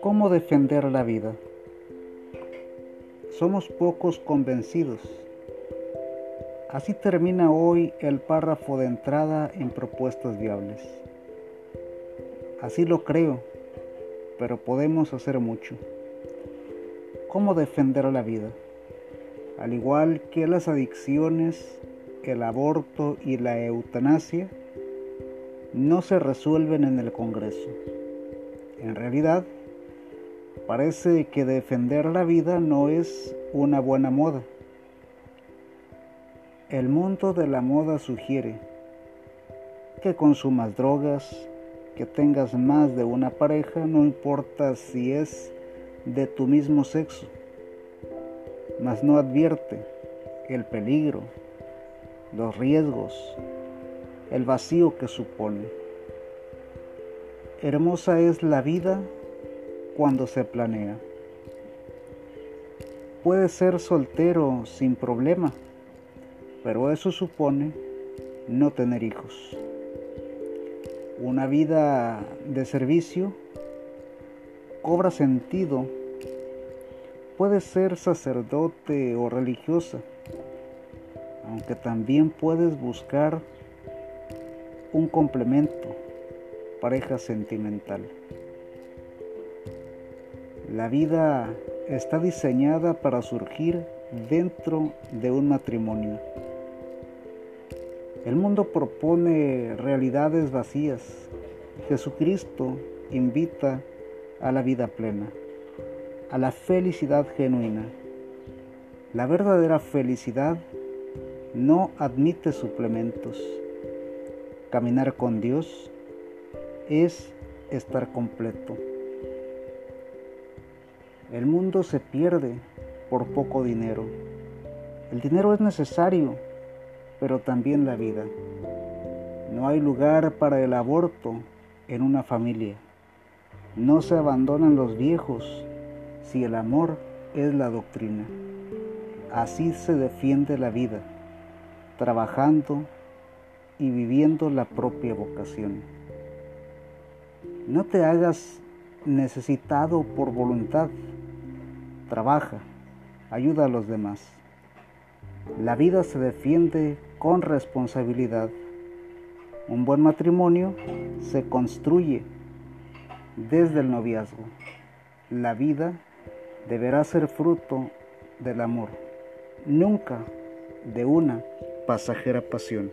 ¿Cómo defender la vida? Somos pocos convencidos. Así termina hoy el párrafo de entrada en propuestas viables. Así lo creo, pero podemos hacer mucho. ¿Cómo defender la vida? Al igual que las adicciones, el aborto y la eutanasia, no se resuelven en el Congreso. En realidad, parece que defender la vida no es una buena moda. El mundo de la moda sugiere que consumas drogas, que tengas más de una pareja, no importa si es de tu mismo sexo, mas no advierte el peligro, los riesgos, el vacío que supone. Hermosa es la vida cuando se planea. Puede ser soltero sin problema, pero eso supone no tener hijos. Una vida de servicio cobra sentido. Puedes ser sacerdote o religiosa, aunque también puedes buscar un complemento, pareja sentimental. La vida está diseñada para surgir dentro de un matrimonio. El mundo propone realidades vacías. Jesucristo invita a la vida plena, a la felicidad genuina. La verdadera felicidad no admite suplementos. Caminar con Dios es estar completo. El mundo se pierde por poco dinero. El dinero es necesario, pero también la vida. No hay lugar para el aborto en una familia. No se abandonan los viejos si el amor es la doctrina. Así se defiende la vida, trabajando y viviendo la propia vocación. No te hagas necesitado por voluntad. Trabaja, ayuda a los demás. La vida se defiende con responsabilidad. Un buen matrimonio se construye desde el noviazgo. La vida deberá ser fruto del amor, nunca de una pasajera pasión.